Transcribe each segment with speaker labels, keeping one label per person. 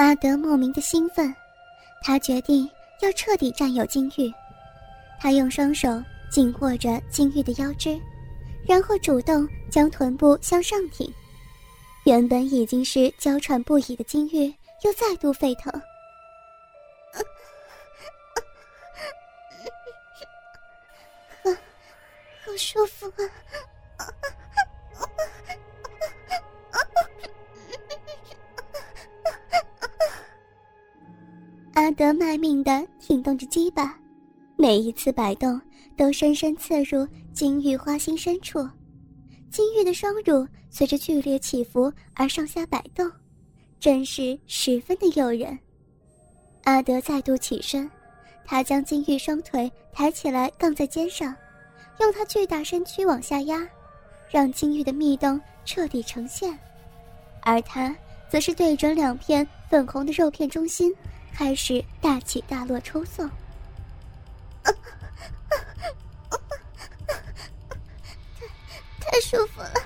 Speaker 1: 阿德莫名的兴奋，他决定要彻底占有金玉。他用双手紧握着金玉的腰肢，然后主动将臀部向上挺。原本已经是娇喘不已的金玉又再度沸腾。好，好舒服啊！德卖命的挺动着鸡巴，每一次摆动都深深刺入金玉花心深处。金玉的双乳随着剧烈起伏而上下摆动，真是十分的诱人。阿德再度起身，他将金玉双腿抬起来杠在肩上，用他巨大身躯往下压，让金玉的密洞彻底呈现，而他则是对准两片粉红的肉片中心。开始大起大落抽送，太太舒服了！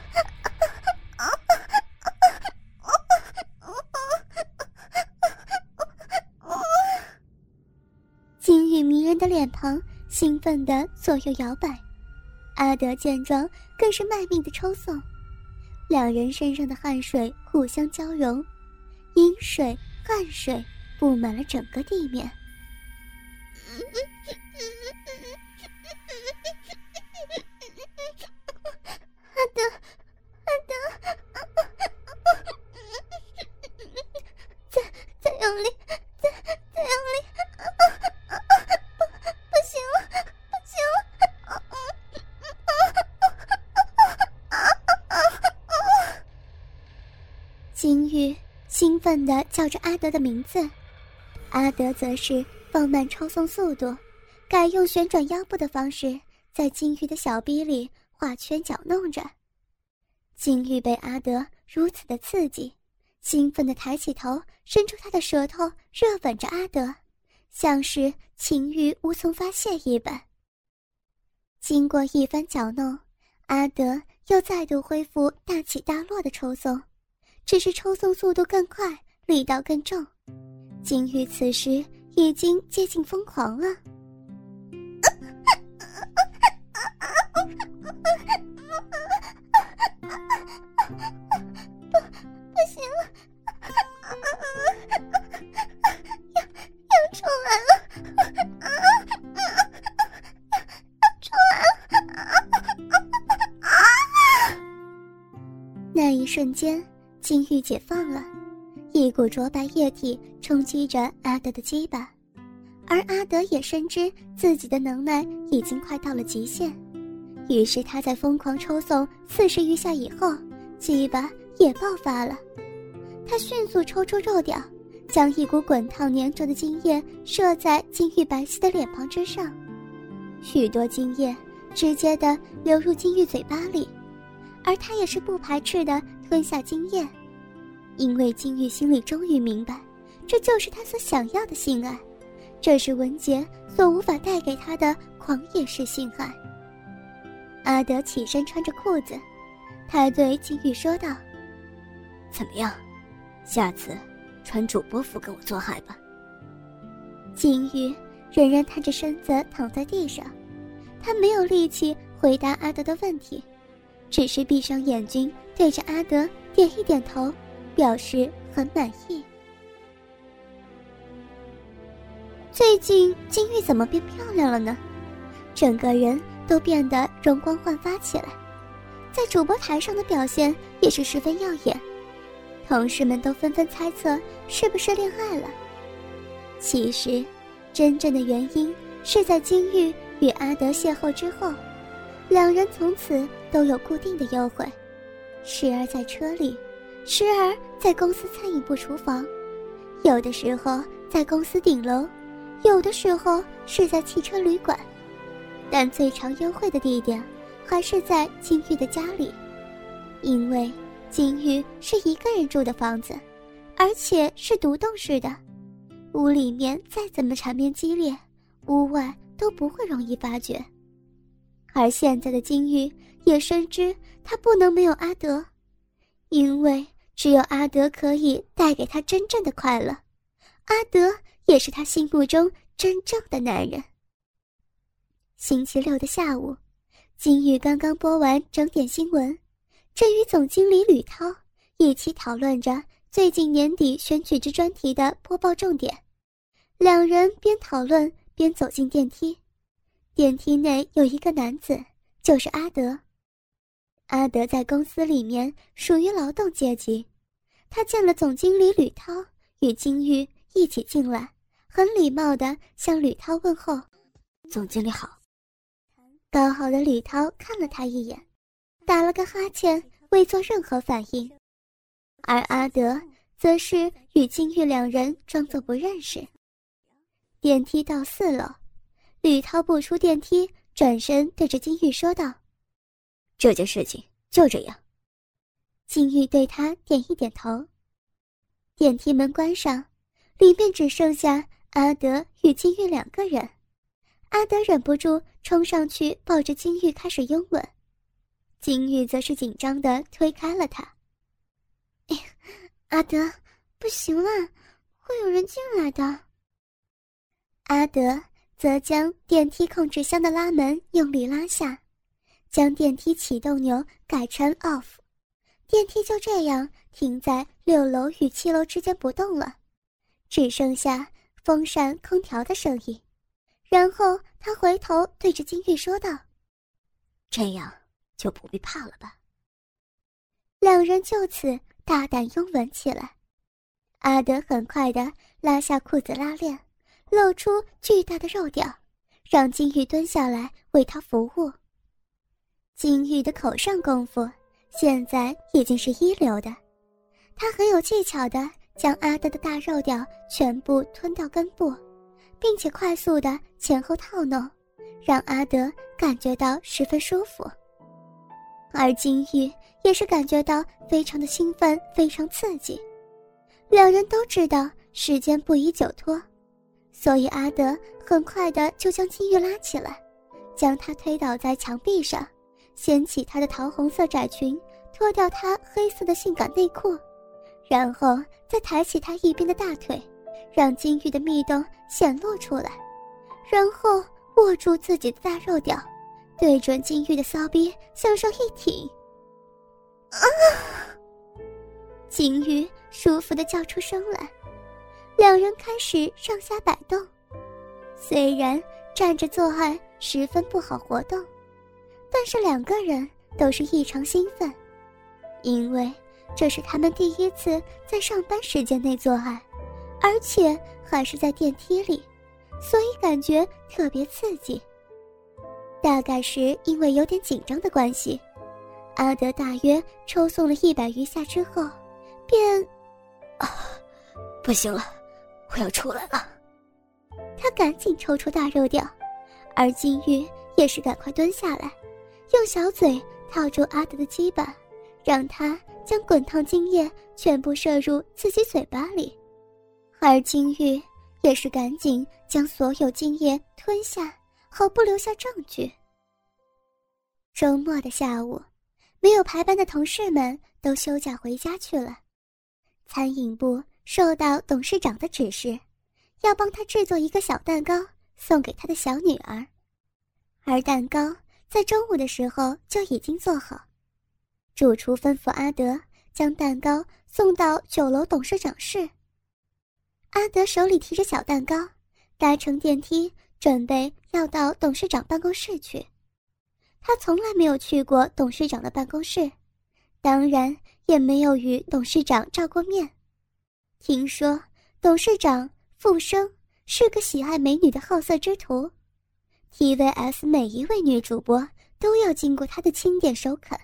Speaker 1: 金玉迷人的脸庞兴奋的左右摇摆，阿德见状更是卖命的抽送，两人身上的汗水互相交融，饮水、汗水。布满了整个地面。阿德，阿德，再再用力，再再用力，不不行了，不行了！金玉兴奋的叫着阿德的名字。阿德则是放慢抽送速度，改用旋转腰部的方式，在金玉的小臂里画圈搅弄着。金玉被阿德如此的刺激，兴奋的抬起头，伸出他的舌头，热吻着阿德，像是情欲无从发泄一般。经过一番搅弄，阿德又再度恢复大起大落的抽送，只是抽送速度更快，力道更重。金玉此时已经接近疯狂了，不，不行了，要要出来了，出来了！那一瞬间，金玉解放了。一股浊白液体冲击着阿德的鸡巴，而阿德也深知自己的能耐已经快到了极限，于是他在疯狂抽送四十余下以后，鸡巴也爆发了。他迅速抽出肉屌，将一股滚烫粘稠的精液射在金玉白皙的脸庞之上，许多精液直接的流入金玉嘴巴里，而他也是不排斥的吞下精液。因为金玉心里终于明白，这就是他所想要的性爱，这是文杰所无法带给他的狂野式性爱。阿德起身穿着裤子，他对金玉说道：“
Speaker 2: 怎么样，下次穿主播服跟我做爱吧。”
Speaker 1: 金玉仍然瘫着身子躺在地上，他没有力气回答阿德的问题，只是闭上眼睛对着阿德点一点头。表示很满意。最近金玉怎么变漂亮了呢？整个人都变得容光焕发起来，在主播台上的表现也是十分耀眼。同事们都纷纷猜测是不是恋爱了。其实，真正的原因是在金玉与阿德邂逅之后，两人从此都有固定的约会，时而在车里。时而在公司餐饮部厨房，有的时候在公司顶楼，有的时候是在汽车旅馆，但最常幽会的地点还是在金玉的家里，因为金玉是一个人住的房子，而且是独栋式的，屋里面再怎么缠绵激烈，屋外都不会容易发觉。而现在的金玉也深知他不能没有阿德，因为。只有阿德可以带给他真正的快乐。阿德也是他心目中真正的男人。星期六的下午，金玉刚刚播完整点新闻，正与总经理吕涛一起讨论着最近年底选举之专题的播报重点。两人边讨论边走进电梯，电梯内有一个男子，就是阿德。阿德在公司里面属于劳动阶级，他见了总经理吕涛，与金玉一起进来，很礼貌地向吕涛问候：“
Speaker 2: 总经理好。”
Speaker 1: 高傲的吕涛看了他一眼，打了个哈欠，未做任何反应。而阿德则是与金玉两人装作不认识。电梯到四楼，吕涛不出电梯，转身对着金玉说道：“
Speaker 2: 这件事情就这样。”
Speaker 1: 金玉对他点一点头。电梯门关上，里面只剩下阿德与金玉两个人。阿德忍不住冲上去抱着金玉开始拥吻，金玉则是紧张的推开了他。阿德，不行了，会有人进来的。阿德则将电梯控制箱的拉门用力拉下，将电梯启动钮改成 off，电梯就这样停在六楼与七楼之间不动了，只剩下风扇、空调的声音。然后他回头对着金玉说道：“
Speaker 2: 这样就不必怕了吧。”
Speaker 1: 两人就此大胆拥吻起来。阿德很快的拉下裤子拉链。露出巨大的肉屌，让金玉蹲下来为他服务。金玉的口上功夫现在已经是一流的，他很有技巧的将阿德的大肉屌全部吞到根部，并且快速的前后套弄，让阿德感觉到十分舒服。而金玉也是感觉到非常的兴奋，非常刺激。两人都知道时间不宜久拖。所以阿德很快的就将金玉拉起来，将她推倒在墙壁上，掀起她的桃红色窄裙，脱掉她黑色的性感内裤，然后再抬起她一边的大腿，让金玉的蜜洞显露出来，然后握住自己的大肉屌，对准金玉的骚逼向上一挺，啊！金玉舒服的叫出声来。两人开始上下摆动，虽然站着做爱十分不好活动，但是两个人都是异常兴奋，因为这是他们第一次在上班时间内做爱，而且还是在电梯里，所以感觉特别刺激。大概是因为有点紧张的关系，阿德大约抽送了一百余下之后，便，
Speaker 2: 啊，不行了。我要出来了，
Speaker 1: 他赶紧抽出大肉屌，而金玉也是赶快蹲下来，用小嘴套住阿德的鸡巴，让他将滚烫精液全部射入自己嘴巴里，而金玉也是赶紧将所有精液吞下，毫不留下证据。周末的下午，没有排班的同事们都休假回家去了，餐饮部。受到董事长的指示，要帮他制作一个小蛋糕送给他的小女儿，而蛋糕在中午的时候就已经做好。主厨吩咐阿德将蛋糕送到酒楼董事长室。阿德手里提着小蛋糕，搭乘电梯准备要到董事长办公室去。他从来没有去过董事长的办公室，当然也没有与董事长照过面。听说董事长傅生是个喜爱美女的好色之徒，TVS 每一位女主播都要经过他的钦点首肯，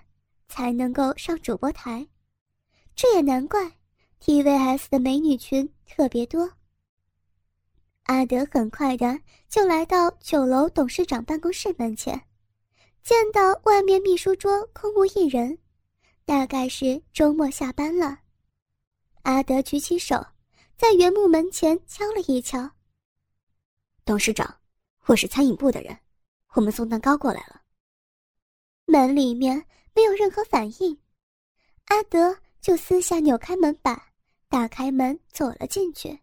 Speaker 1: 才能够上主播台。这也难怪，TVS 的美女群特别多。阿德很快的就来到九楼董事长办公室门前，见到外面秘书桌空无一人，大概是周末下班了。阿德举起手，在原木门前敲了一敲。
Speaker 2: 董事长，我是餐饮部的人，我们送蛋糕过来了。
Speaker 1: 门里面没有任何反应，阿德就私下扭开门板，打开门走了进去。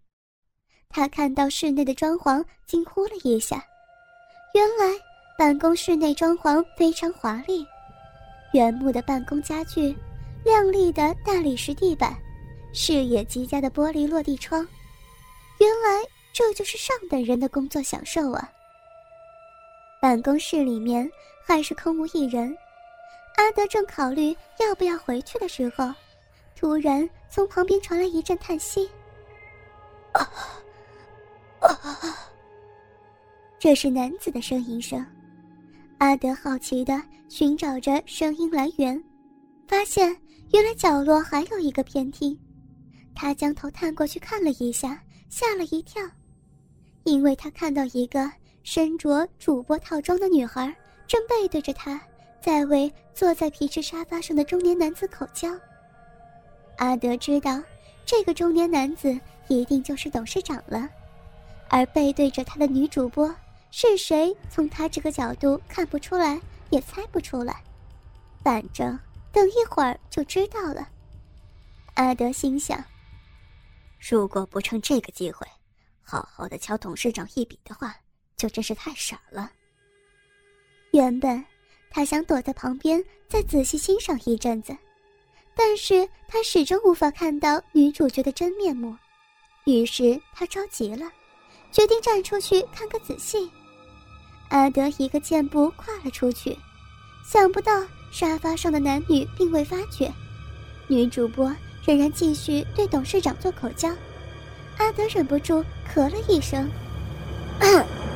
Speaker 1: 他看到室内的装潢，惊呼了一下。原来办公室内装潢非常华丽，原木的办公家具，亮丽的大理石地板，视野极佳的玻璃落地窗。原来这就是上等人的工作享受啊！办公室里面还是空无一人。阿德正考虑要不要回去的时候，突然从旁边传来一阵叹息。这是男子的呻吟声。阿德好奇的寻找着声音来源，发现原来角落还有一个偏厅。他将头探过去看了一下，吓了一跳，因为他看到一个身着主播套装的女孩正背对着他。在为坐在皮质沙发上的中年男子口交。阿德知道，这个中年男子一定就是董事长了，而背对着他的女主播是谁，从他这个角度看不出来，也猜不出来。反正等一会儿就知道了。阿德心想：
Speaker 2: 如果不趁这个机会，好好的敲董事长一笔的话，就真是太傻了。
Speaker 1: 原本。他想躲在旁边再仔细欣赏一阵子，但是他始终无法看到女主角的真面目，于是他着急了，决定站出去看个仔细。阿德一个箭步跨了出去，想不到沙发上的男女并未发觉，女主播仍然继续对董事长做口交。阿德忍不住咳了一声。